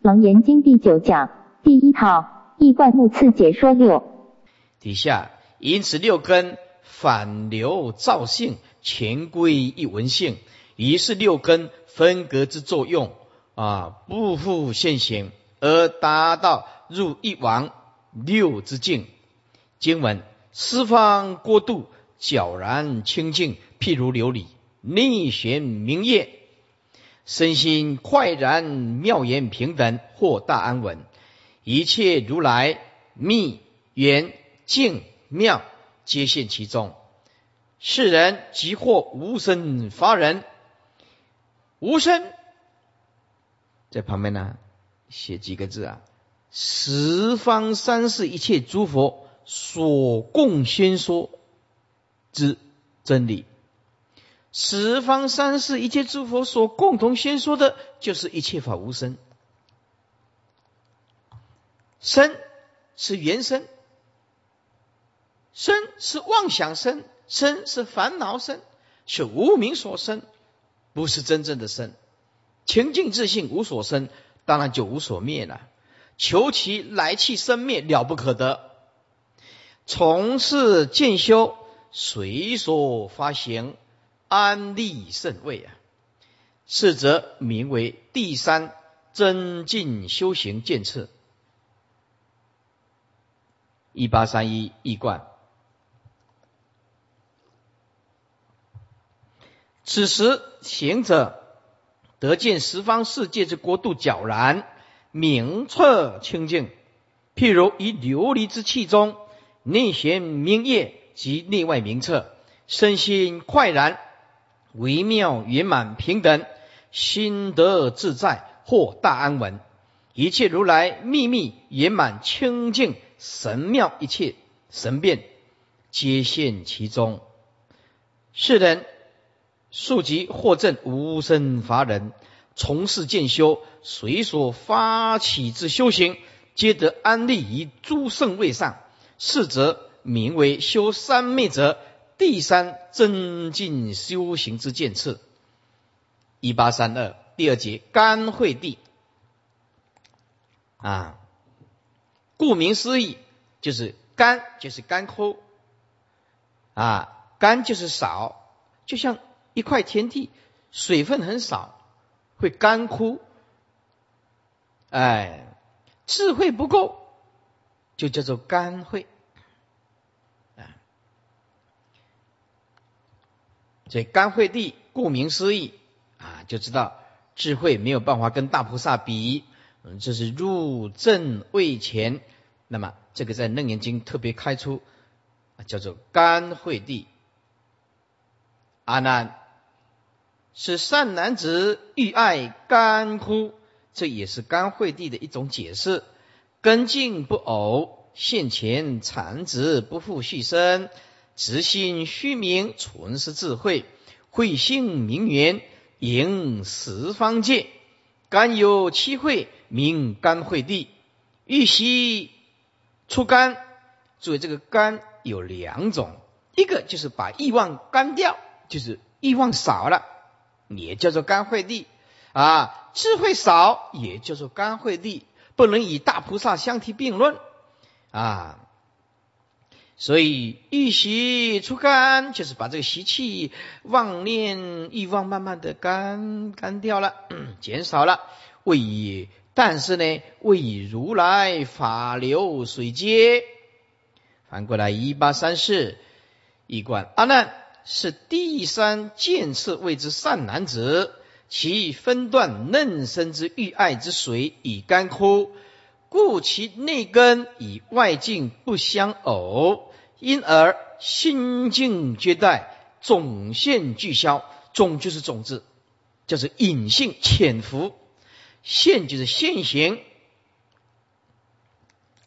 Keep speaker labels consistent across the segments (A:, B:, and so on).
A: 楞严经第九讲第一套易观目次解说六。
B: 底下，因此六根反流造性，全归一文性，于是六根分隔之作用啊，不复现行，而达到入一王六之境。经文：四方过度，皎然清净，譬如琉璃，内玄明业。身心快然妙言平等，或大安稳，一切如来密圆净妙，皆现其中。世人即或无生发人，无生在旁边呢，写几个字啊？十方三世一切诸佛所共宣说之真理。十方三世一切诸佛所共同宣说的，就是一切法无生。生是原生，生是妄想生，生是烦恼生，是无名所生，不是真正的生。清净自信无所生，当然就无所灭了。求其来去生灭了不可得，从事渐修随所发行。安利甚位啊，是则名为第三增进修行见次。一八三一易观。此时行者得见十方世界之国度皎然明澈清净，譬如以琉璃之气中内玄明业及内外明澈，身心快然。微妙圆满平等，心得自在，或大安稳。一切如来秘密圆满清净神妙，一切神变皆现其中。世人速即获证无生法忍，从事渐修，随所发起之修行，皆得安立于诸圣位上。是则名为修三昧者。第三增进修行之见次，一八三二第二节干会地。啊，顾名思义就是干就是干枯。啊，干就是少，就像一块田地，水分很少会干枯，哎，智慧不够就叫做干会。所以干慧地，顾名思义啊，就知道智慧没有办法跟大菩萨比，嗯，这是入正位前。那么这个在楞严经特别开出，叫做干慧地。阿难，是善男子欲爱干枯，这也是干慧地的一种解释。根茎不偶，现前残值不复续生。直心虚名，纯是智慧；慧性明圆，迎十方界。甘有七会，名甘会地。欲悉出甘，注意这个甘有两种，一个就是把欲望干掉，就是欲望少了，也叫做甘会地啊。智慧少，也叫做甘会地，不能与大菩萨相提并论啊。所以欲习出干，就是把这个习气、妄念、欲望慢慢的干干掉了，减少了。为以，但是呢，为以如来法流水接。反过来一八三四一观阿难是第三见次谓之善男子，其分段嫩生之欲爱之水已干枯，故其内根与外境不相偶。因而心境皆待种现俱消，种就是种子，就是隐性潜伏；现就是现行，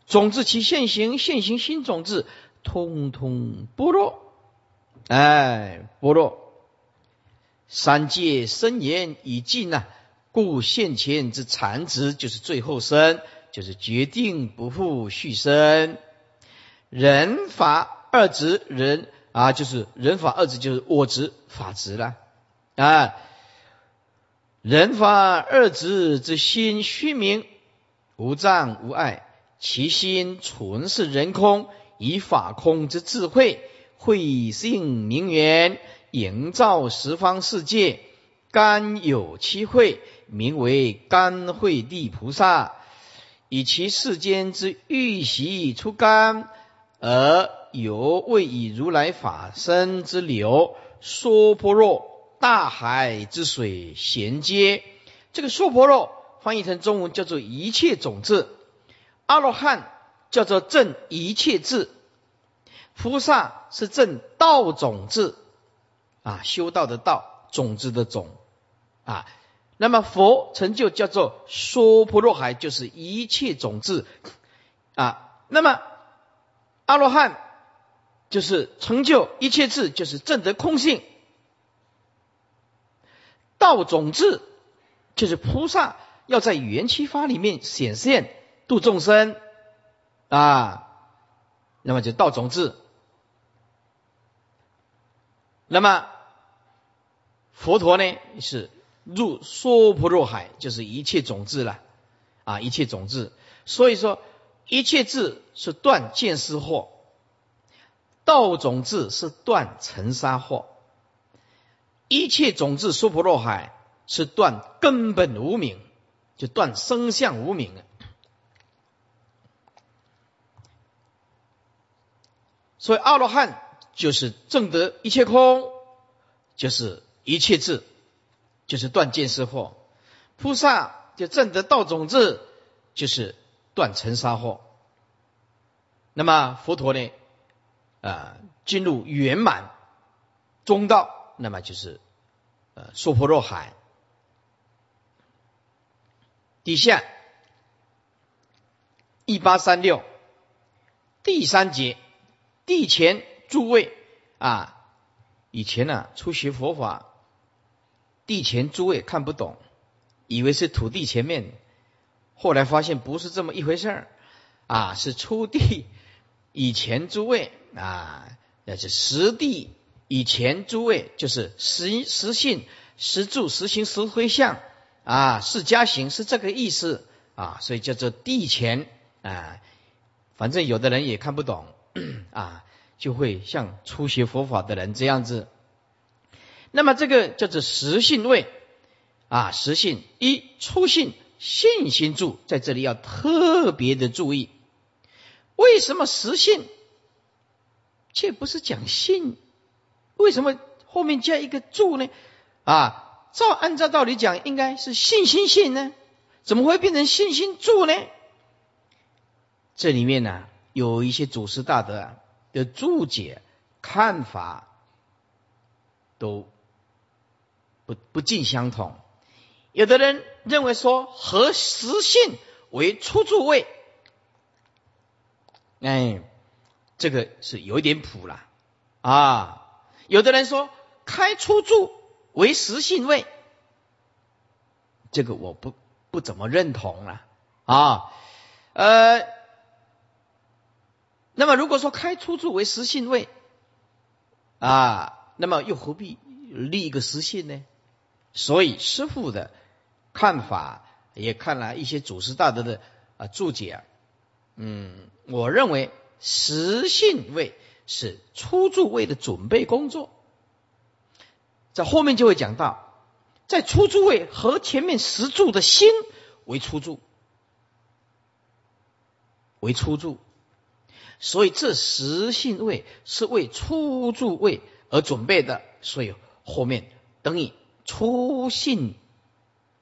B: 种子其现行，现行新种子，通通剥落。哎，剥落。三界生言已尽呐，故现前之残值就是最后生，就是决定不复续生。人法二执，人啊，就是人法二执，就是我执法执了啊。人法二执之心虚名，无障无碍，其心纯是人空，以法空之智慧，慧性明源，营造十方世界。甘有其慧，名为甘惠地菩萨，以其世间之欲习出甘，而犹未以如来法身之流，娑婆若大海之水衔接。这个娑婆若翻译成中文叫做一切种子，阿罗汉叫做正一切智，菩萨是正道种子啊，修道的道，种子的种。啊，那么佛成就叫做娑婆若海，就是一切种子啊。那么阿罗汉就是成就一切智，就是正得空性。道种子就是菩萨要在缘起法里面显现度众生啊。那么就道种子。那么佛陀呢是。入娑婆若海，就是一切种子了啊！一切种子，所以说一切智是断见思惑，道种子是断尘沙惑，一切种子娑婆若海是断根本无名，就断生相无名！所以阿罗汉就是证得一切空，就是一切智。就是断见思惑，菩萨就证得道种子，就是断尘沙惑。那么佛陀呢？啊，进入圆满中道，那么就是呃娑婆若海。底下一八三六第三节，地前诸位啊，以前呢初学佛法。地前诸位看不懂，以为是土地前面，后来发现不是这么一回事儿，啊，是出地以前诸位啊，那是实地以前诸位，就是实实性、实住、实行、实回向啊，是家行是这个意思啊，所以叫做地前啊。反正有的人也看不懂 啊，就会像初学佛法的人这样子。那么这个叫做实性位啊，实性一初性信心住，在这里要特别的注意，为什么实性却不是讲信？为什么后面加一个住呢？啊，照按照道理讲，应该是信心信呢，怎么会变成信心住呢？这里面呢，有一些祖师大德的注解看法都。不不尽相同，有的人认为说和实性为出住位，哎，这个是有一点谱了啊。有的人说开出住为实性位，这个我不不怎么认同了啊。呃，那么如果说开出住为实性位啊，那么又何必立一个实性呢？所以师父的看法也看了一些祖师大德的啊注解，嗯，我认为实性位是初住位的准备工作，在后面就会讲到，在初住位和前面实住的心为初住，为初住，所以这实性位是为初住位而准备的，所以后面等于。初信，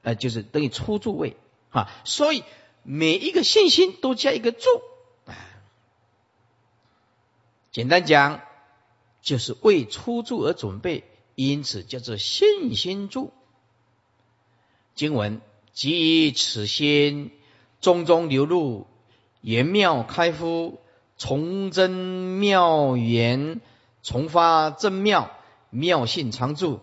B: 呃，就是等于初住位啊，所以每一个信心都加一个住，简单讲就是为初住而准备，因此叫做信心住。经文即以此心中中流入，圆妙开敷，从真妙缘，从发真妙，妙性常住。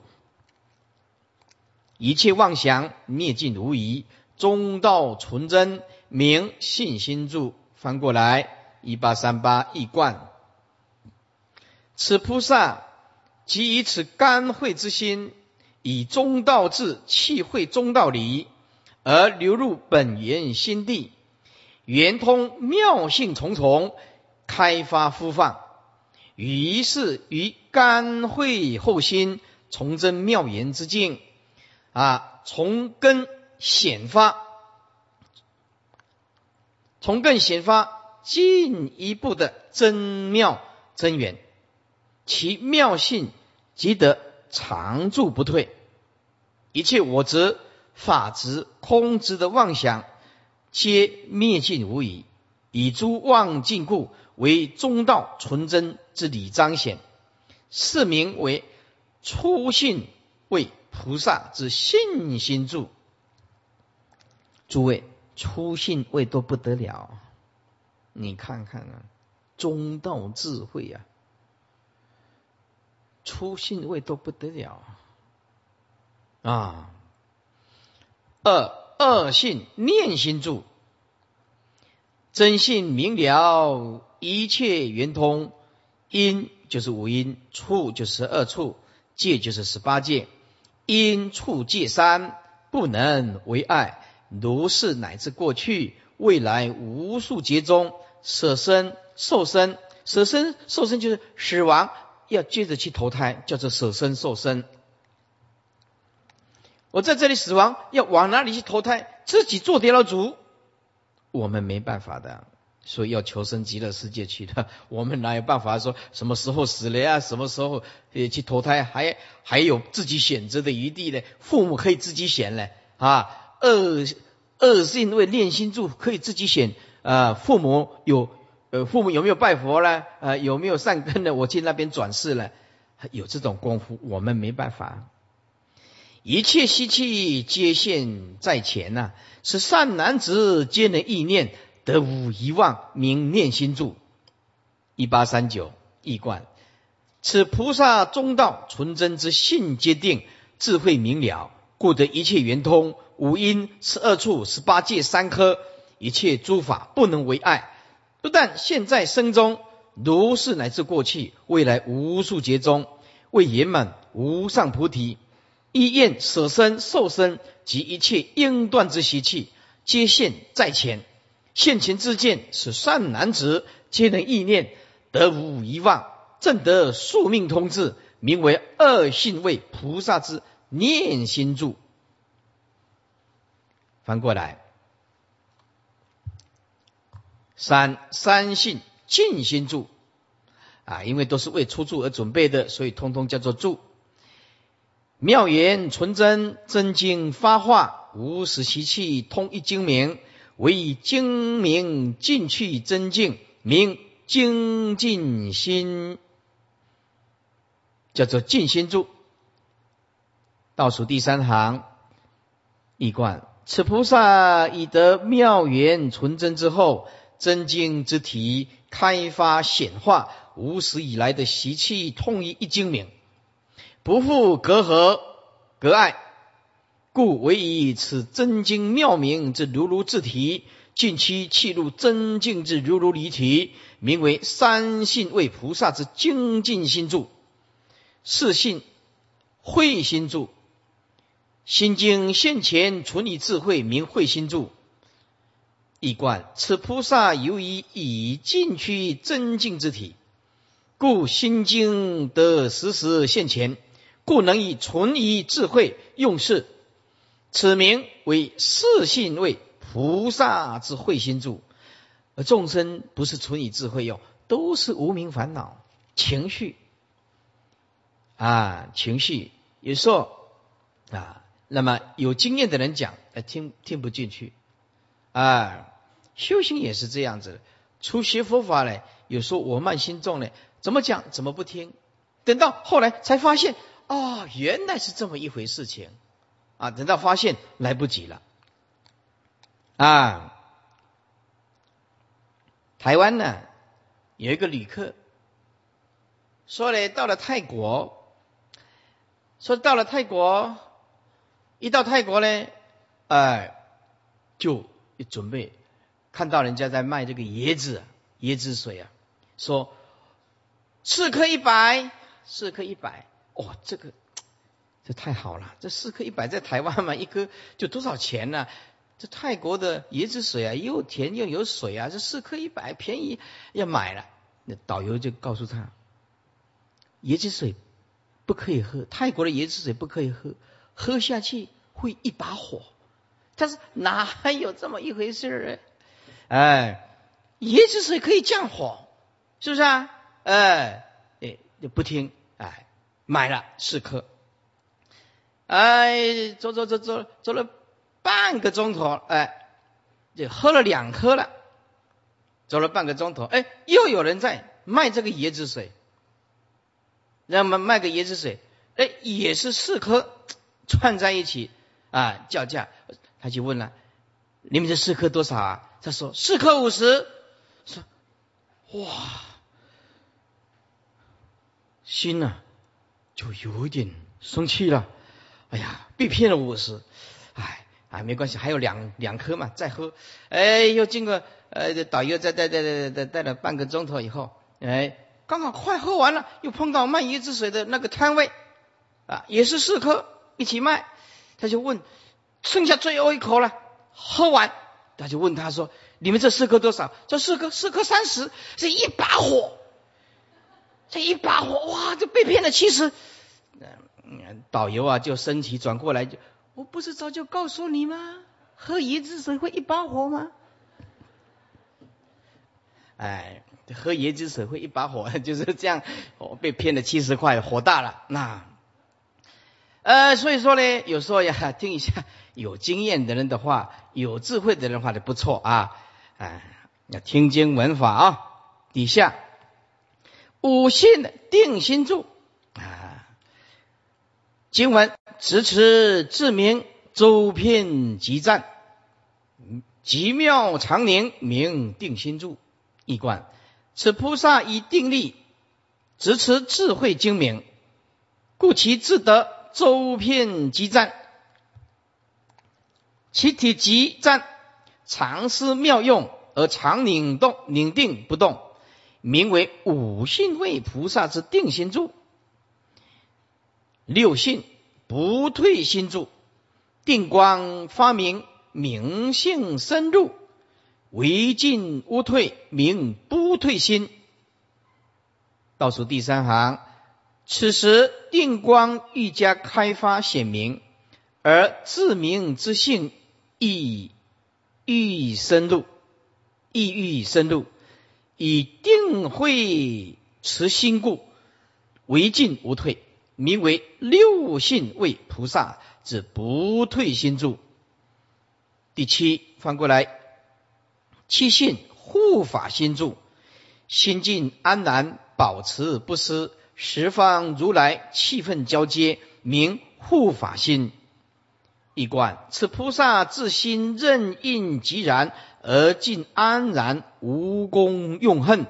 B: 一切妄想灭尽无疑，中道纯真，明信心住。翻过来，一八三八一贯。此菩萨即以此甘慧之心，以中道智气会中道理，而流入本源心地，圆通妙性重重，开发复放。于是于甘会后心，崇真妙言之境，啊，从根显发，从根显发，进一步的增妙增圆，其妙性即得常住不退。一切我执、法执、空执的妄想，皆灭尽无疑。以诸妄尽故，为中道纯真之理彰显，是名为初信位菩萨之信心住。诸位，初信位都不得了，你看看啊，中道智慧啊，初信位都不得了啊。二二信念心住。真信明了，一切圆通，因就是五因，处就十二处，界就是十八界，因处界三不能为爱，如是乃至过去未来无数劫中，舍身受身，舍身受身就是死亡，要接着去投胎，叫做舍身受身。我在这里死亡，要往哪里去投胎？自己做掉了主。我们没办法的，所以要求生极乐世界去的。我们哪有办法说什么时候死了呀？什么时候呃去投胎？还还有自己选择的余地呢？父母可以自己选呢啊。恶恶性为练心柱可以自己选啊。父母有呃父母有没有拜佛呢？呃有没有善根呢？我去那边转世了，有这种功夫，我们没办法。一切习气皆现在前呐，是善男子皆能意念得五遗忘名念心住。一八三九一观，此菩萨中道纯真之性皆定，智慧明了，故得一切圆通，五因十二处十八界三科，一切诸法不能为爱。不但现在生中，如是乃至过去未来无数劫中，为圆满无上菩提。一愿舍身受身及一切应断之习气，皆现在前。现前之见，使善男子皆能意念，得无遗忘，正得宿命通志，名为二性位菩萨之念心住。翻过来，三三性静心住啊，因为都是为出住而准备的，所以通通叫做住。妙言纯真，真经发化，无始习气通一精明，为精明尽去真境，名精进心，叫做静心住。倒数第三行，一贯此菩萨已得妙缘纯真之后，真经之体开发显化，无始以来的习气通一一精明。不复隔阂隔碍，故唯以此真经妙明之如如自体，近期契入真境之如如离体，名为三性为菩萨之精进心住。四性慧心住，心经现前存以智慧，名慧心住。一观此菩萨由于已进去真境之体，故心经得时时现前。故能以存以智慧用事，此名为四性位菩萨之慧心住。而众生不是纯以智慧用，都是无名烦恼情绪啊，情绪有时候啊，那么有经验的人讲，哎，听听不进去啊。修行也是这样子的，初学佛法呢，有时候我慢心重呢，怎么讲怎么不听，等到后来才发现。哦，原来是这么一回事情啊！等到发现来不及了啊！台湾呢有一个旅客说呢，到了泰国，说到了泰国，一到泰国呢，哎，就准备看到人家在卖这个椰子椰子水啊，说四颗一百，四颗一百。哦，这个这太好了！这四颗一百在台湾嘛，一颗就多少钱呢？这泰国的椰子水啊，又甜又有水啊，这四颗一百，便宜，要买了。那导游就告诉他，椰子水不可以喝，泰国的椰子水不可以喝，喝下去会一把火。他说哪有这么一回事儿？哎，椰子水可以降火，是不是啊？哎，哎，就不听，哎，买了四颗。哎，走走走走走了半个钟头，哎，就喝了两颗了。走了半个钟头，哎，又有人在卖这个椰子水，让我们卖个椰子水，哎，也是四颗串在一起啊，叫价。他就问了：“你们这四颗多少啊？”他说：“四颗五十。”说：“哇，心呐就有点生气了。哎呀，被骗了五十，哎，啊，没关系，还有两两颗嘛，再喝。哎，又经过呃导游再带带带带带了半个钟头以后，哎，刚好快喝完了，又碰到卖椰子水的那个摊位，啊，也是四颗一起卖，他就问。剩下最后一口了，喝完，他就问他说：“你们这四颗多少？”这四颗，四颗三十，这一把火，这一把火，哇，就被骗了七十。导游啊，就身体转过来，就我不是早就告诉你吗？喝椰子水会一把火吗？哎，喝椰子水会一把火，就是这样。我被骗了七十块，火大了。那，呃，所以说呢，有时候呀，听一下。有经验的人的话，有智慧的人话就不错啊！哎，要听经闻法啊。底下五信定心住，经文持持自明，周遍极赞，极妙常宁，名定心住。一观此菩萨以定力执持智慧精明，故其自得周遍极赞。其体极赞，常思妙用而常拧动拧定不动，名为五性位菩萨之定心住。六性不退心住，定光发明，明性深入，唯进无退，明不退心。倒数第三行，此时定光愈加开发显明，而自明之性。意欲深入，意欲深入，以定慧持心故，唯进无退，名为六性为菩萨之不退心住。第七，翻过来，七性护法心住，心静安然，保持不失，十方如来气氛交接，名护法心。一观，此菩萨自心任应即然，而尽安然，无功用恨。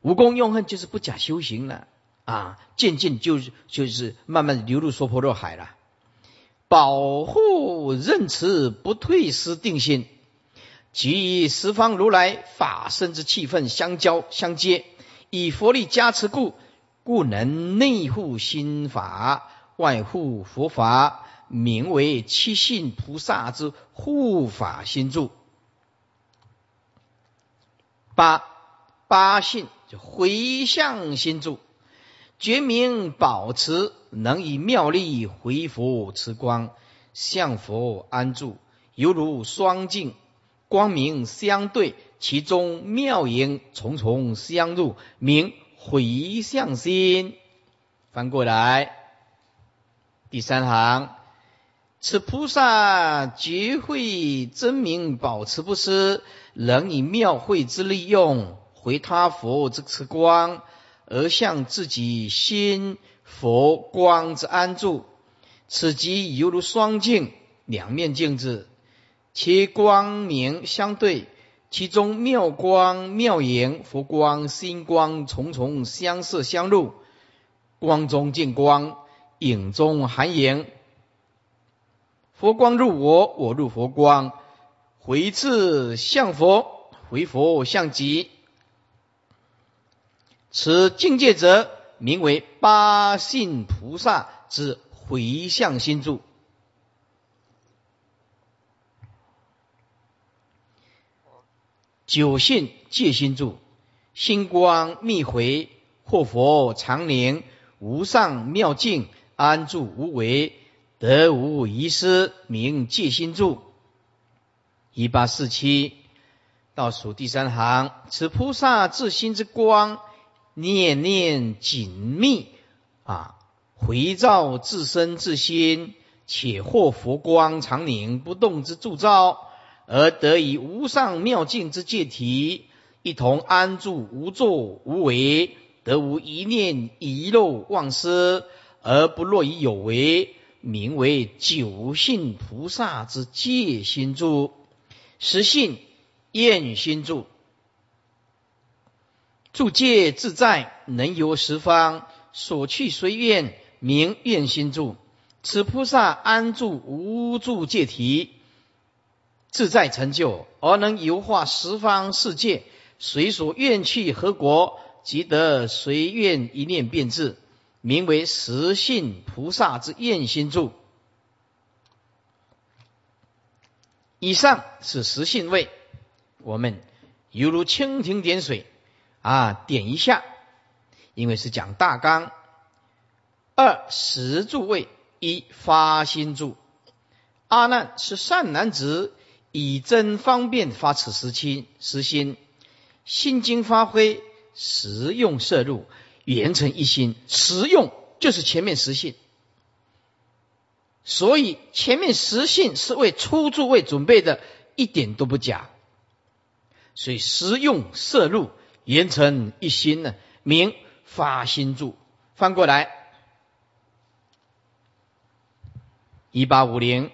B: 无功用恨就是不假修行了啊，渐渐就就是慢慢流入娑婆若海了。保护任持不退失定心，即十方如来法身之气氛相交相接，以佛力加持故，故能内护心法，外护佛法。名为七信菩萨之护法心住。八八信就回向心住，觉明保持，能以妙力回佛持光，向佛安住，犹如双镜，光明相对，其中妙影重重相入，名回向心。翻过来，第三行。此菩萨觉慧真明，保持不失，能以妙慧之利用回他佛之慈光，而向自己心佛光之安住。此即犹如双镜，两面镜子，其光明相对，其中妙光妙影，佛光心光重重相摄相入，光中见光，影中含影。佛光入我，我入佛光，回次向佛，回佛向极。此境界者，名为八信菩萨之回向心住。九信戒心住，星光密回，或佛常宁无上妙境，安住无为，得无遗失，名戒心住。一八四七倒数第三行，此菩萨自心之光，念念紧密啊，回照自身自心，且获佛光常宁不动之助照。而得以无上妙境之戒体，一同安住无作无为，得无一念遗漏忘失，而不落于有为，名为九信菩萨之戒心住。十信愿心住，住戒自在，能游十方，所去随愿，名愿心住。此菩萨安住无住戒体。自在成就，而能游化十方世界，随所愿去何国，即得随愿一念变至，名为实性菩萨之愿心住。以上是实性位，我们犹如蜻蜓点水啊，点一下，因为是讲大纲。二实住位，一发心住。阿难是善男子。以真方便发此实心，实心心经发挥实用摄入，圆成一心。实用就是前面实性，所以前面实性是为初住位准备的，一点都不假。所以实用摄入圆成一心呢，名发心住。翻过来，一八五零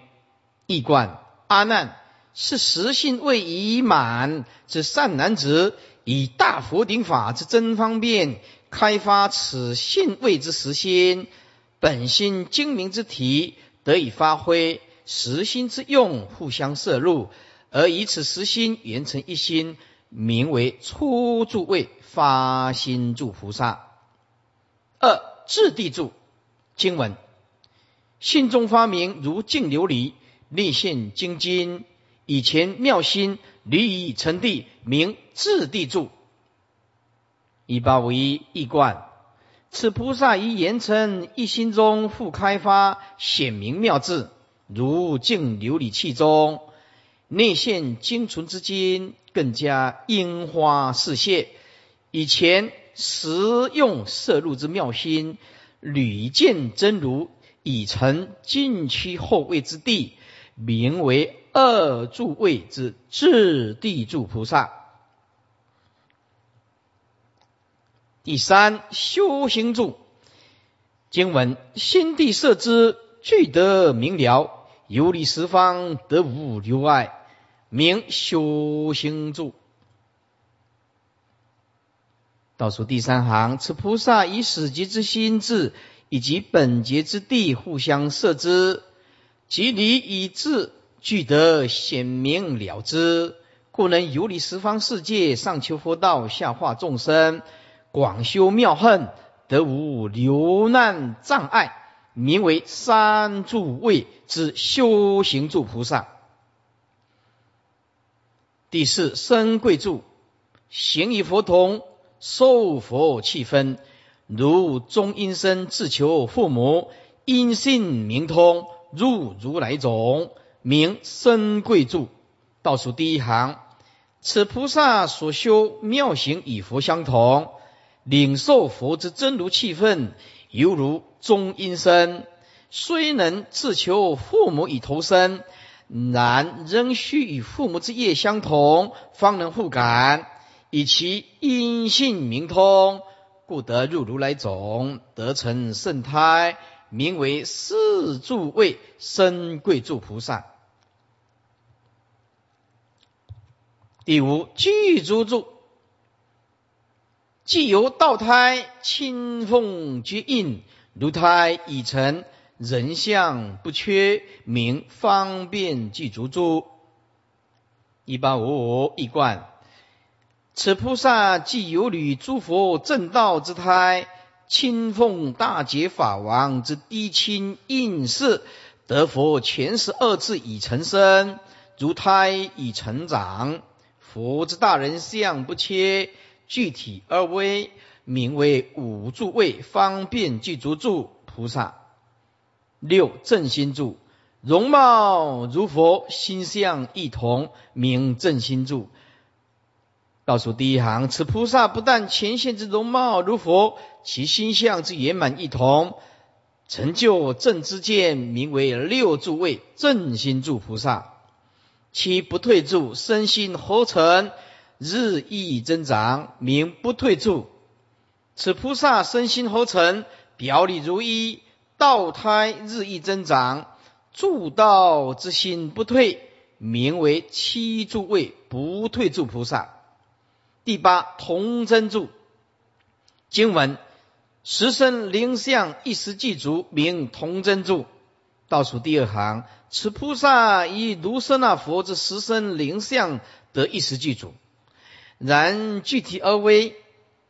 B: 易观阿难。是实性未已满之善男子，以大佛顶法之真方便，开发此性位之实心，本心精明之体得以发挥，实心之用互相摄入，而以此实心圆成一心，名为初住位发心住菩萨。二智地住经文，心中发明如镜琉璃，立现精金。以前妙心离以成地，名智地住。一八五一一观，此菩萨于言称一心中复开发显明妙智，如镜琉璃器中内现精纯之金，更加樱花似谢。以前实用摄入之妙心，屡见真如已成近期后位之地，名为。二住位之智地住菩萨，第三修行住经文：心地摄之，具得明了，游历十方，得无留碍，名修行住。倒数第三行：此菩萨以始极之心智以及本节之地互相摄之，即离以智。具得显明了之，故能游离十方世界，上求佛道，下化众生，广修妙恨，得无流难障碍，名为三住位之修行住菩萨。第四生贵住，行与佛同，受佛气分，如中阴身自求父母，因信明通，入如来种。名身贵住，倒数第一行，此菩萨所修妙行与佛相同，领受佛之真如气分，犹如中阴身。虽能自求父母以投生，然仍须与父母之业相同，方能互感，以其因性明通，故得入如来种，得成圣胎。名为四住位生贵住菩萨。第五具足住，既由道胎清凤绝印，如胎已成人相不缺，名方便具足住。一八五五一贯，此菩萨既有履诸佛正道之胎。亲奉大劫法王之低亲应世，得佛前十二次已成身，如胎已成长，佛之大人相不切，具体而微，名为五住位方便具足住菩萨。六正心住，容貌如佛，心相异同，名正心住。倒数第一行，此菩萨不但前现之容貌如佛，其心相之圆满异同，成就正知见，名为六住位正心住菩萨。其不退住，身心合成，日益增长，名不退住。此菩萨身心合成，表里如一，道胎日益增长，住道之心不退，名为七住位不退住菩萨。第八同真住经文，十身灵相一时具足，名同真住。倒数第二行。此菩萨以卢舍那佛之十身灵相得一时具足，然具体而微，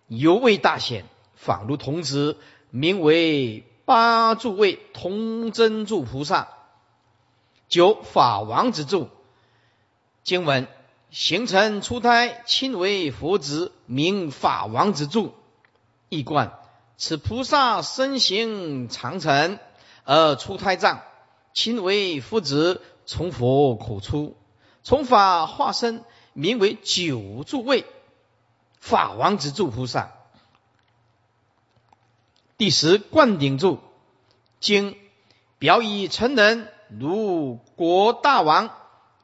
B: 犹未大显，仿如童子，名为八住位同真住菩萨。九法王之住经文，形成出胎，亲为佛子，名法王之住。一观，此菩萨身形长成而出胎藏。亲为夫子，从佛口出，从法化身，名为九住位法王之住菩萨。第十灌顶住经表以成人，如国大王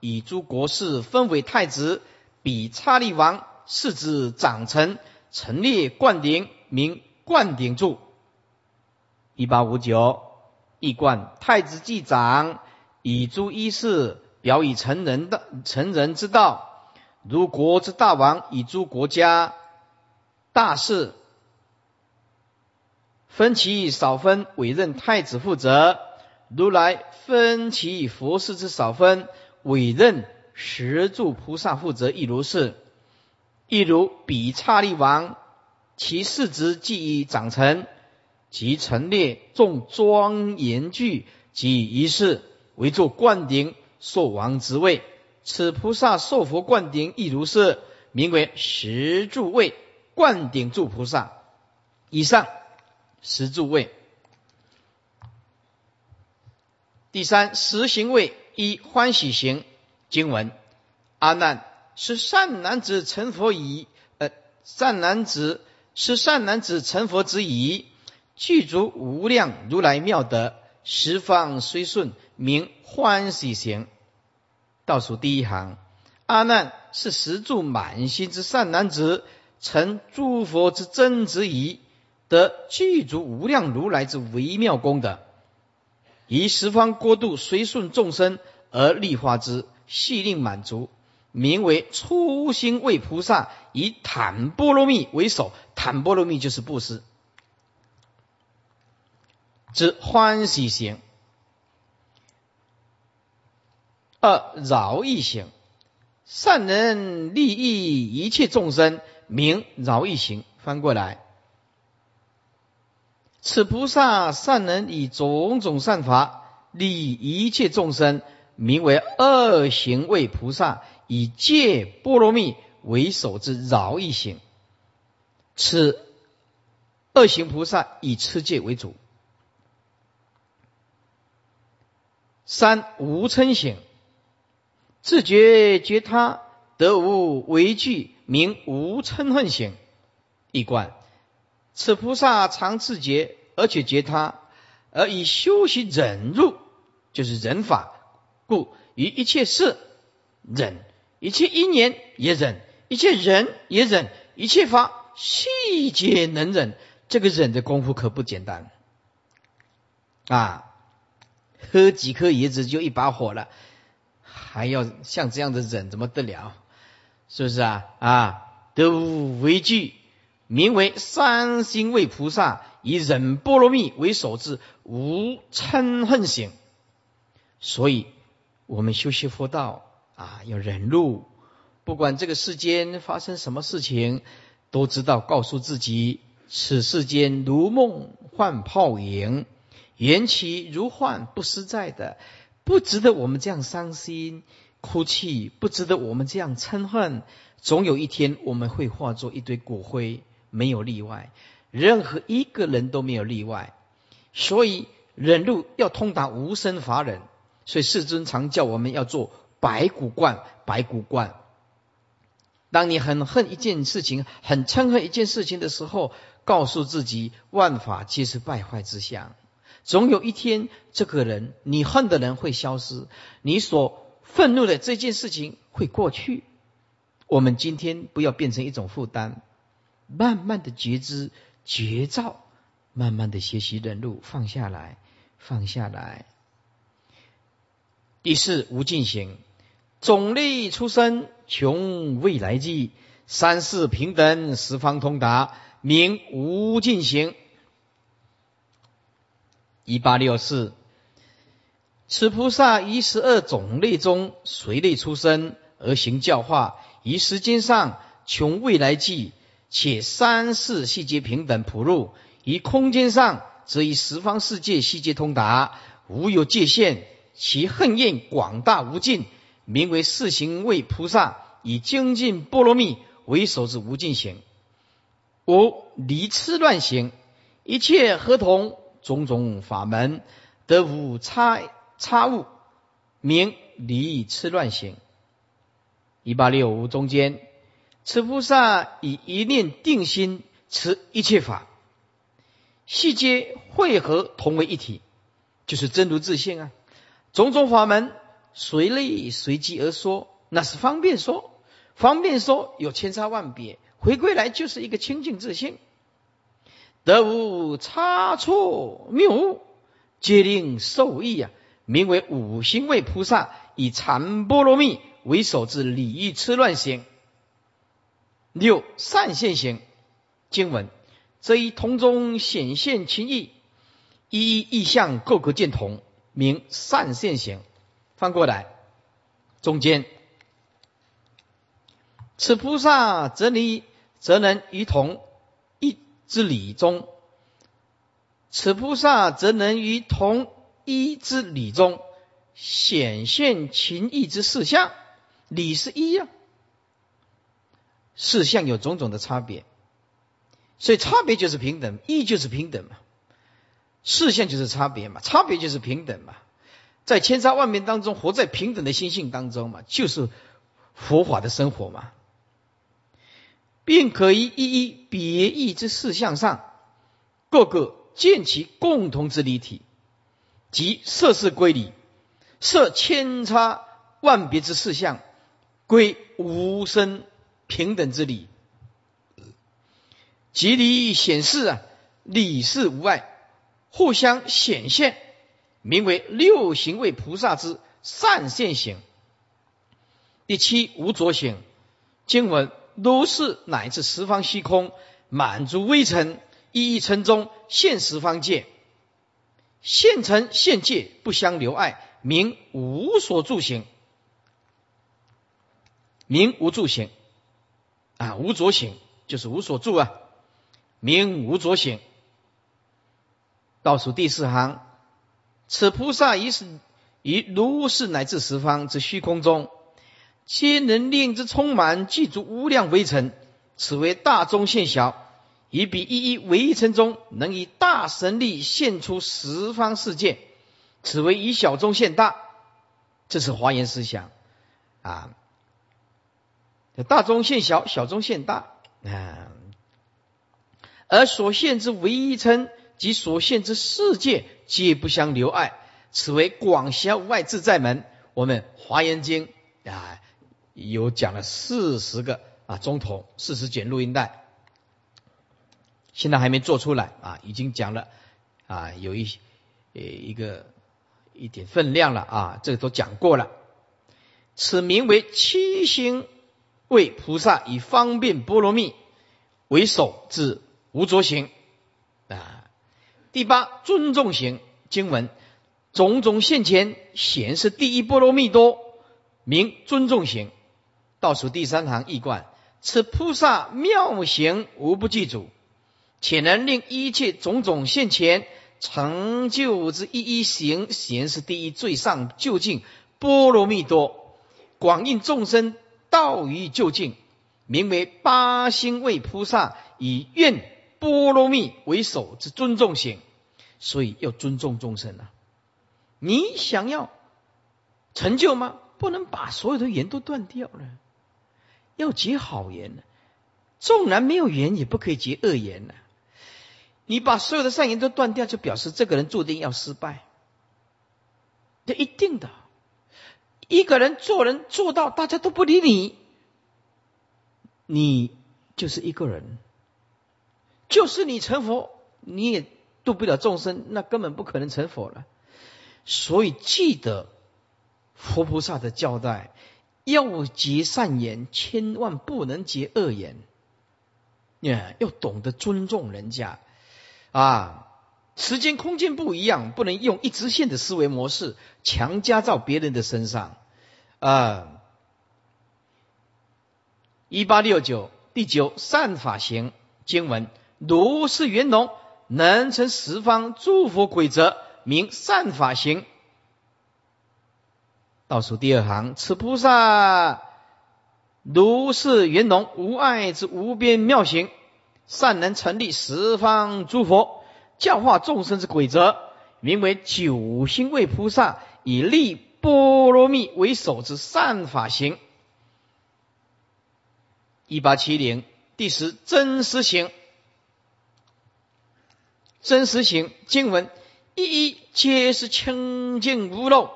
B: 以诸国事分为太子，比刹利王是指长成，陈列灌顶，名灌顶住。一八五九。一贯太子继长，以诸衣饰表以成人的成人之道，如国之大王以诸国家大事分其少分，委任太子负责；如来分其佛事之少分，委任十住菩萨负责，亦如是。亦如比刹利王，其世职既已长成。即陈列众庄严具及仪式，为作灌顶受王之位。此菩萨受佛灌顶亦如是，名为十住位灌顶住菩萨。以上十住位。第三十行位一欢喜行经文：阿难是善男子成佛矣。呃，善男子是善男子成佛之矣。具足无量如来妙德，十方虽顺，名欢喜行。倒数第一行，阿难是十住满心之善男子，成诸佛之真之矣，得具足无量如来之微妙功德，以十方国度随顺众生而利化之，细令满足，名为初心为菩萨，以坦波罗蜜为首。坦波罗蜜就是布施。之欢喜行，二饶益行，善人利益一切众生，名饶益行。翻过来，此菩萨善人以种种善法利一切众生，名为二行为菩萨，以戒波罗蜜为首之饶益行。此二行菩萨以持戒为主。三无嗔行，自觉觉他得无为具，名无嗔恨行。一观，此菩萨常自觉，而且觉他，而以修习忍入，就是忍法，故于一切事忍，一切因缘也忍，一切人也忍，一切法细节能忍。这个忍的功夫可不简单啊！喝几颗椰子就一把火了，还要像这样的忍，怎么得了？是不是啊？啊，得无为惧，名为三心为菩萨，以忍波罗蜜为首至无嗔恨行。所以，我们修习佛道啊，要忍辱，不管这个世间发生什么事情，都知道告诉自己：此世间如梦幻泡影。缘起如幻，不实在的，不值得我们这样伤心。哭泣，不值得我们这样嗔恨。总有一天，我们会化作一堆骨灰，没有例外，任何一个人都没有例外。所以，忍辱要通达无生法忍。所以，世尊常叫我们要做白骨观，白骨观。当你很恨一件事情，很憎恨一件事情的时候，告诉自己，万法皆是败坏之相。总有一天，这个人你恨的人会消失，你所愤怒的这件事情会过去。我们今天不要变成一种负担，慢慢的觉知、觉照，慢慢的学习忍辱，放下来，放下来。第四无尽行，种类出生，穷未来际，三世平等，十方通达，名无尽行。一八六四，此菩萨于十二种类中随类出生而行教化，于时间上穷未来际，且三世细节平等普入；于空间上则以十方世界细节通达，无有界限。其恨焰广大无尽，名为四行位菩萨，以精进波罗蜜为首之无尽行。无离痴乱行，一切合同。种种法门得无差差误，名离痴乱行。一八六五中间，此菩萨以一念定心持一切法，细节汇合同为一体，就是真如自性啊。种种法门随类随机而说，那是方便说，方便说有千差万别，回归来就是一个清净自性。得无差错谬误，皆令受益啊！名为五行位菩萨，以禅波罗蜜为首之礼义痴乱行。六善现行经文，这一同中显现情意，一一意象各个见同，名善现行。翻过来，中间，此菩萨则离则能于同一。之理中，此菩萨则能于同一之理中显现情义之事相。理是一呀，事项有种种的差别，所以差别就是平等，义就是平等嘛。事项就是差别嘛，差别就是平等嘛。在千差万别当中，活在平等的心性当中嘛，就是佛法的生活嘛。并可以一一别异之事项上，各个见其共同之理体，即色事归理，设千差万别之事项，归无生平等之理，即理显示啊，理事无碍，互相显现，名为六行为菩萨之善现行。第七无着行经文。如是乃至十方虚空，满足微尘，一一尘中现十方界，现尘现界不相留碍，名无所住行，名无住行啊，无着行就是无所住啊，名无着行。倒数第四行，此菩萨已是于如是乃至十方之虚空中。皆能令之充满，具足无量微尘，此为大中现小，以彼一一微尘中，能以大神力现出十方世界，此为以小中现大。这是华严思想啊，大中现小，小中现大啊，而所现之唯一称及所现之世界，皆不相留碍，此为广狭无碍自在门。我们华严经啊。有讲了四十个啊钟头，四十卷录音带，现在还没做出来啊，已经讲了啊，有一呃一个一点分量了啊，这个都讲过了。此名为七星为菩萨以方便波罗蜜为首之无着行啊。第八尊重行经文，种种现前显示第一波罗蜜多，名尊重行。倒数第三行一贯，此菩萨妙行无不具足，且能令一切种种现前成就之一一行，显示第一最上究竟波罗蜜多，广应众生道于究竟，名为八星位菩萨，以愿波罗蜜为首之尊重行，所以要尊重众生啊！你想要成就吗？不能把所有的缘都断掉了，要结好缘呢。纵然没有缘，也不可以结恶缘呢。你把所有的善缘都断掉，就表示这个人注定要失败，这一定的。一个人做人做到大家都不理你，你就是一个人，就是你成佛，你也度不了众生，那根本不可能成佛了。所以记得佛菩萨的交代，要结善缘，千万不能结恶缘。呀，要懂得尊重人家啊！时间空间不一样，不能用一直线的思维模式强加到别人的身上啊！一八六九第九善法行经文：如是圆融，能成十方诸佛规则，名善法行。倒数第二行，此菩萨。如是圆融无碍之无边妙行，善能成立十方诸佛教化众生之规则，名为九星位菩萨，以立波罗蜜为首之善法行。一八七零第十真实行，真实行经文一一皆是清净无漏，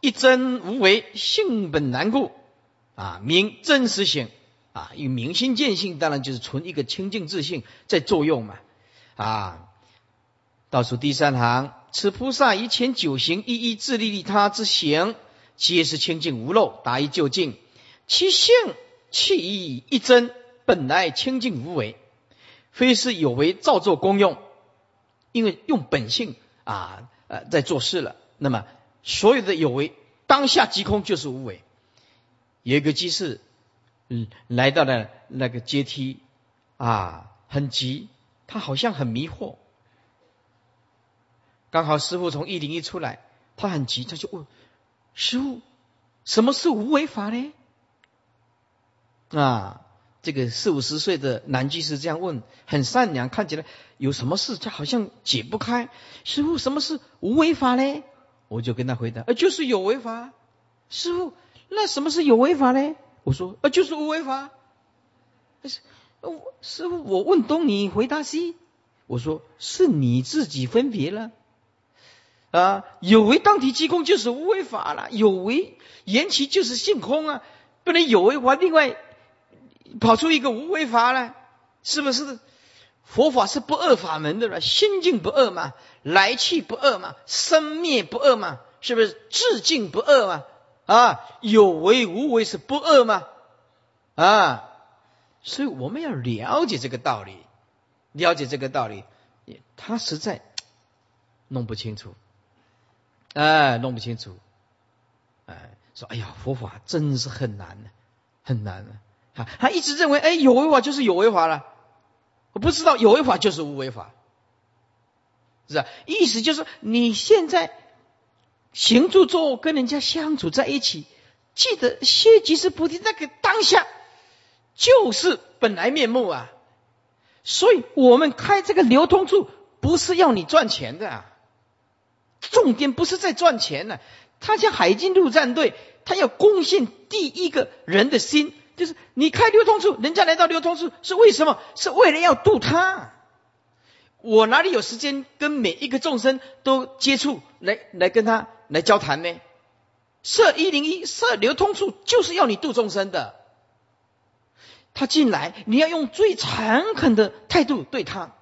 B: 一真无为，性本难故。啊，明真实性啊，以明心见性，当然就是存一个清净自信在作用嘛。啊，倒数第三行，此菩萨以前九行一一自利利他之行，皆是清净无漏，达于究竟。其性气意一真，本来清净无为，非是有为造作功用。因为用本性啊呃在做事了，那么所有的有为当下即空，就是无为。有一个居士，嗯，来到了那个阶梯，啊，很急，他好像很迷惑。刚好师傅从一零一出来，他很急，他就问师傅：“什么是无为法呢？”啊，这个四五十岁的男居士这样问，很善良，看起来有什么事，他好像解不开。师傅，什么是无为法呢？我就跟他回答：“呃，就是有为法。”师傅。那什么是有为法呢？我说啊，就是无为法。师傅，我问东，你回答西。我说是你自己分别了。啊，有为当体即空，就是无为法了。有为言其就是性空啊，不能有为法，另外跑出一个无为法来，是不是？佛法是不二法门的了，心境不二嘛，来去不二嘛，生灭不二嘛，是不是？自境不二嘛。啊，有为无为是不恶嘛？啊，所以我们要了解这个道理，了解这个道理，他实在弄不清楚，哎，弄不清楚，哎，说哎呀，佛法真是很难呢，很难呢。他他一直认为，哎，有为法就是有为法了，我不知道有为法就是无为法，是吧？意思就是你现在。行住坐卧跟人家相处在一起，记得歇即是菩提，那个当下就是本来面目啊！所以我们开这个流通处，不是要你赚钱的，啊，重点不是在赚钱呢。他像海军陆战队，他要攻陷第一个人的心，就是你开流通处，人家来到流通处是为什么？是为了要渡他。我哪里有时间跟每一个众生都接触，来来跟他？来交谈呢？设一零一设流通处，就是要你度众生的。他进来，你要用最诚恳的态度对他，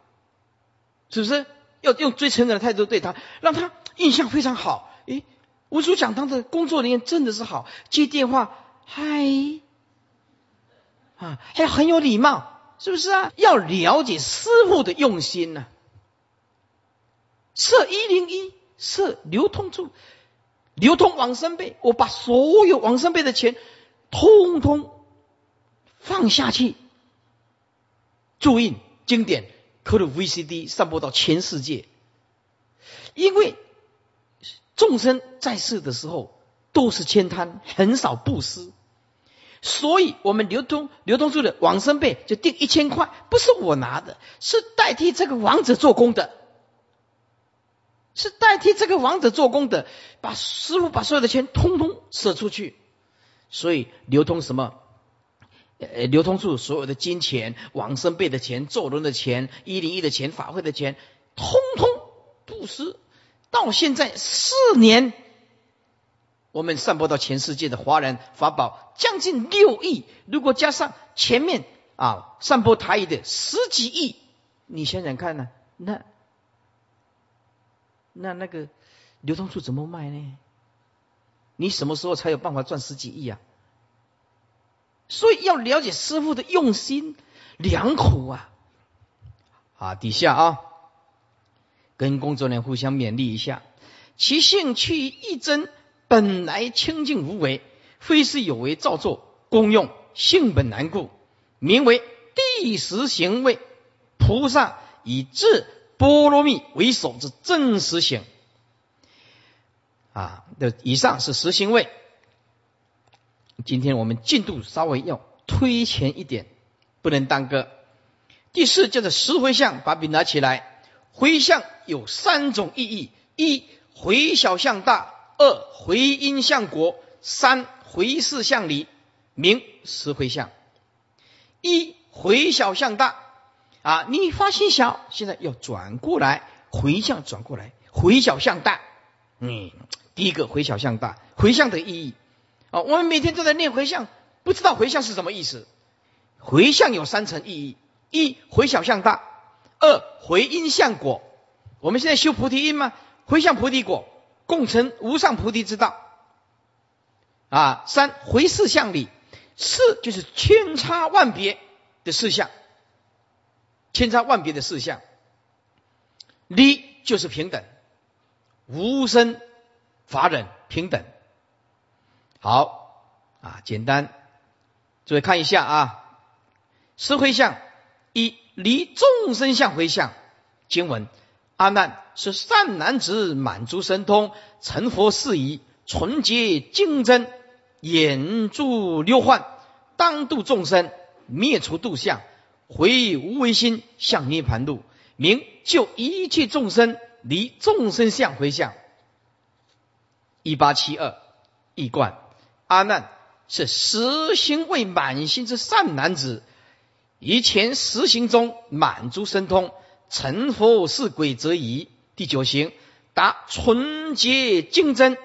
B: 是不是？要用最诚恳的态度对他，让他印象非常好。诶，文殊讲堂的工作人员真的是好，接电话，嗨，啊，还很有礼貌，是不是啊？要了解师傅的用心呢。设一零一设流通处。流通往生辈，我把所有往生辈的钱，通通放下去，注印经典，刻入 VCD，散播到全世界。因为众生在世的时候都是悭贪，很少布施，所以我们流通流通处的往生费就定一千块，不是我拿的，是代替这个王者做工的，是代替这个王者做工的，把师傅把所有的钱通通舍出去，所以流通什么？呃，流通处所有的金钱、往生贝的钱、做人的钱、一零一的钱、法会的钱，通通布施。到现在四年。我们散播到全世界的华人法宝将近六亿，如果加上前面啊散播台语的十几亿，你想想看呢？那那那个流通处怎么卖呢？你什么时候才有办法赚十几亿啊？所以要了解师傅的用心良苦啊！啊，底下啊，跟工作人员互相勉励一下，其性趋于一真。本来清净无为，非是有为造作，功用性本难故，名为第十行位。菩萨以智波罗蜜为首之真实行。啊，的以上是实行位。今天我们进度稍微要推前一点，不能耽搁。第四叫做十回向，把笔拿起来。回向有三种意义：一回小向大。二回因向果，三回事向理，名十回向。一回小向大。啊，你发心小，现在要转过来回向，转过来。回小向大。嗯，第一个回小向大，回向的意义。啊，我们每天都在念回向，不知道回向是什么意思。回向有三层意义：一回小向大，二回因向果。我们现在修菩提因吗？回向菩提果。共成无上菩提之道啊！三回事相理，四就是千差万别的事项，千差万别的事项。理就是平等，无生法忍平等。好啊，简单，诸位看一下啊，十回向一离众生相回向经文。阿难是善男子，满足神通，成佛事宜，纯洁精真，眼住六幻，当度众生，灭除度相，回无为心，向涅盘路，名救一切众生离众生相回向。一八七二一贯，阿难是实行未满心之善男子，以前实行中满足神通。成佛是鬼则已。第九行达纯洁精真。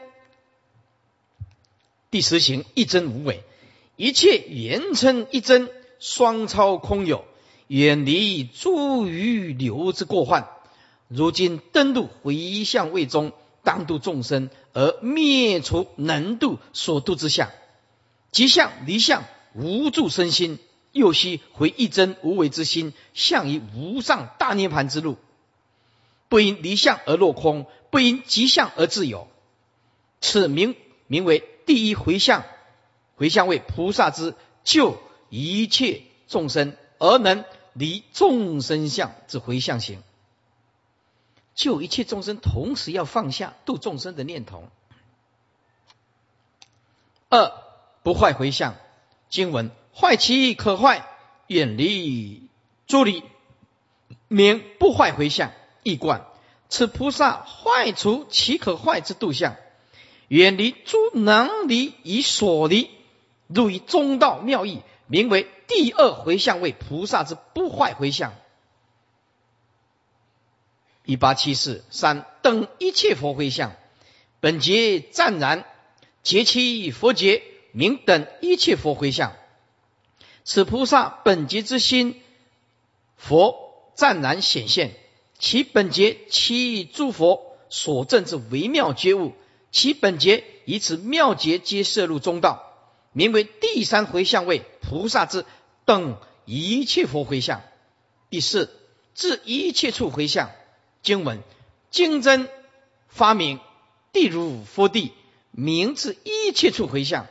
B: 第十行一真无伪，一切言称一真，双超空有，远离诸余流之过患。如今登陆回向位中，当度众生而灭除能度所度之相，即相离相无助身心。又悉回一真无为之心，向于无上大涅盘之路，不因离相而落空，不因即相而自由。此名名为第一回向，回向为菩萨之救一切众生而能离众生相之回向行，救一切众生，同时要放下度众生的念头。二不坏回向经文。坏其可坏，远离诸理，名不坏回向。一观此菩萨坏除其可坏之度相，远离诸能离以所离，入于中道妙义，名为第二回向为菩萨之不坏回向。一八七四三等一切佛回向，本节湛然，结其佛节，名等一切佛回向。此菩萨本觉之心，佛湛然显现，其本觉其诸佛所证之微妙觉悟，其本觉以此妙觉皆摄入中道，名为第三回向位菩萨之等一切佛回向。第四，至一切处回向经文，经真发明地如佛地，名至一切处回向，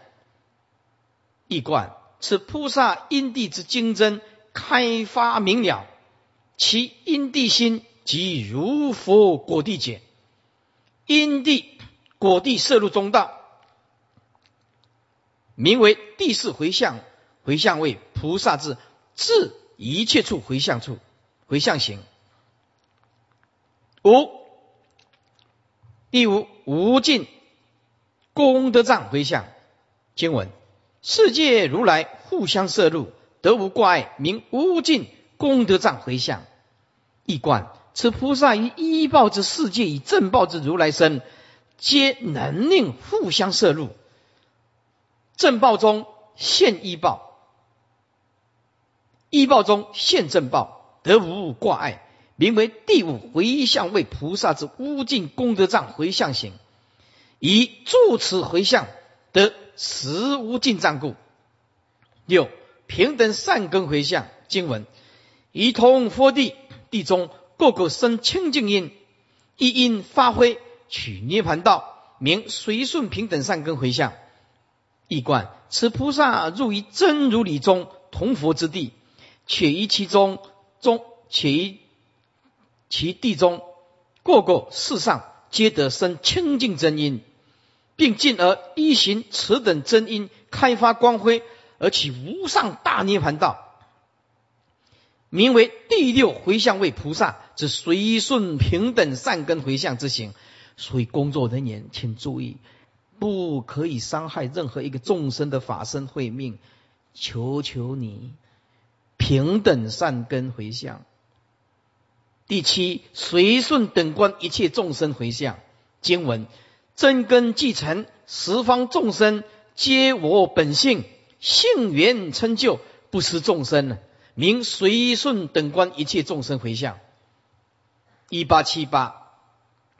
B: 一贯。此菩萨因地之精真开发明了，其因地心即如佛果地解，因地果地摄入中道，名为第四回向。回向为菩萨智，智一切处回向处，回向行。五第五无尽功德藏回向经文：世界如来互相摄入，得无挂碍，名无尽功德藏回向。一观此菩萨于依报之世界，以正报之如来身，皆能令互相摄入。正报中现依报。依报中现正报，得无挂碍，名为第五回向为菩萨之无尽功德藏回向行。以住此回向得实无尽藏故。六平等善根回向经文：一通佛地，地中个个生清净因，一因发挥取涅盘道，名随顺平等善根回向。一观此菩萨入于真如理中同佛之地。且于其中中，且于其地中，个个世上皆得生清净真因，并进而依行此等真因，开发光辉，而起无上大涅盘道，名为第六回向位菩萨指随顺平等善根回向之行。所以工作人员请注意，不可以伤害任何一个众生的法身慧命，求求你。平等善根回向。第七，随顺等观一切众生回向。经文：真根继承，十方众生皆我本性，性缘成就，不失众生。名随顺等观一切众生回向。一八七八，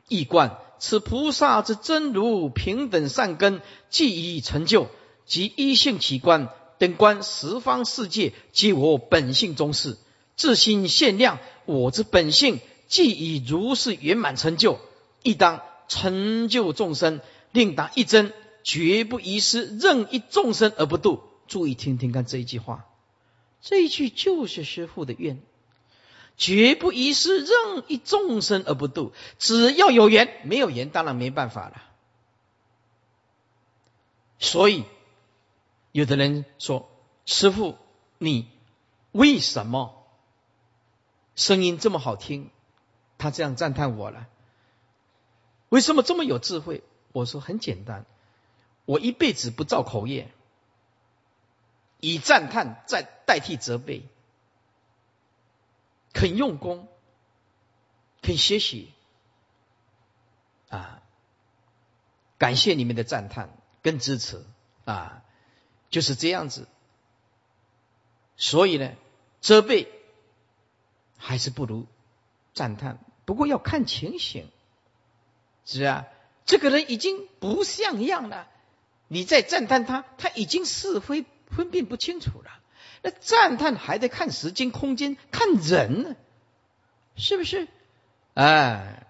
B: 一观此菩萨之真如平等善根，既已成就，即一性起观。等观十方世界，皆我本性中事，自心限量。我之本性，既已如是圆满成就，亦当成就众生，令达一真，绝不遗失任一众生而不度。注意听听看这一句话，这一句就是师父的愿，绝不遗失任一众生而不度。只要有缘，没有缘当然没办法了。所以。有的人说：“师傅，你为什么声音这么好听？”他这样赞叹我了。为什么这么有智慧？我说很简单，我一辈子不造口业，以赞叹再代替责备，肯用功，肯学习，啊，感谢你们的赞叹跟支持啊。就是这样子，所以呢，责备还是不如赞叹。不过要看情形，是啊，这个人已经不像样了，你再赞叹他，他已经是非分辨不清楚了。那赞叹还得看时间、空间，看人呢，是不是？哎，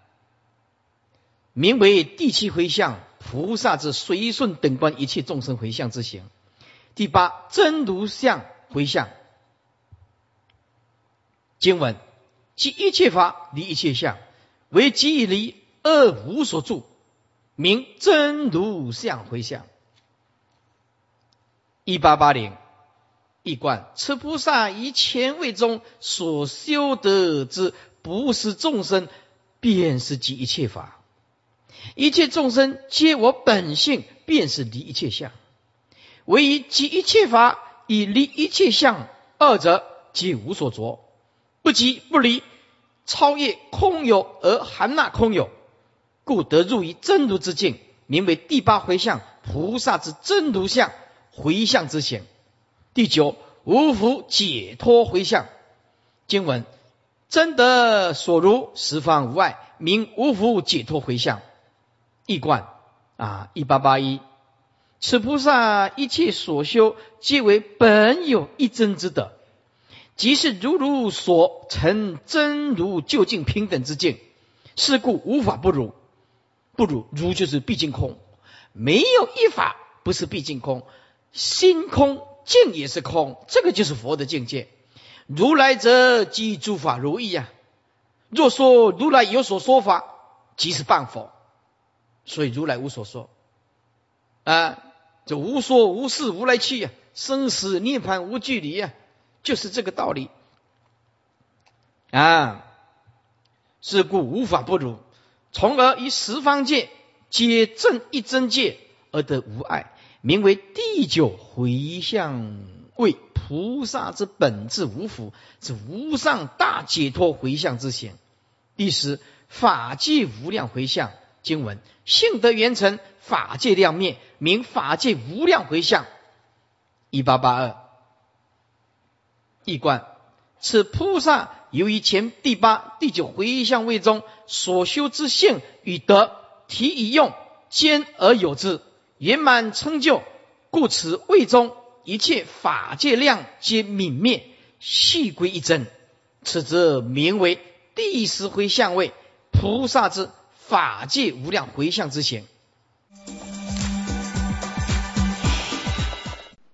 B: 名为第七回向菩萨之随顺等观一切众生回向之行。第八真如相回向经文，即一切法离一切相，为即以离二无所住，名真如相回向。一八八零一观，此菩萨于前位中所修得之，不是众生，便是即一切法，一切众生皆我本性，便是离一切相。唯以即一切法以离一切相，二者皆无所着，不即不离，超越空有而含纳空有，故得入于真如之境，名为第八回向菩萨之真如相回向之显。第九无福解脱回向经文，真得所如十方无碍，名无福解脱回向。一观啊，一八八一。此菩萨一切所修，皆为本有一真之德，即是如如所成真如究竟平等之境。是故无法不如，不如如就是毕竟空，没有一法不是毕竟空，心空境也是空，这个就是佛的境界。如来者即诸法如意啊。若说如来有所说法，即是半佛，所以如来无所说啊。这无说无事无来去呀，生死涅槃无距离呀，就是这个道理啊。是故无法不如，从而于十方界皆正一真界而得无碍，名为第九回向位菩萨之本质无福是无上大解脱回向之行。第十法界无量回向经文，性德圆成，法界量灭，名法界无量回向。一八八二，一观，此菩萨。由于前第八、第九回向位中所修之性与德，体以用兼而有之，圆满成就，故此位中一切法界量皆泯灭，细归一真。此则名为第十回向位菩萨之法界无量回向之行。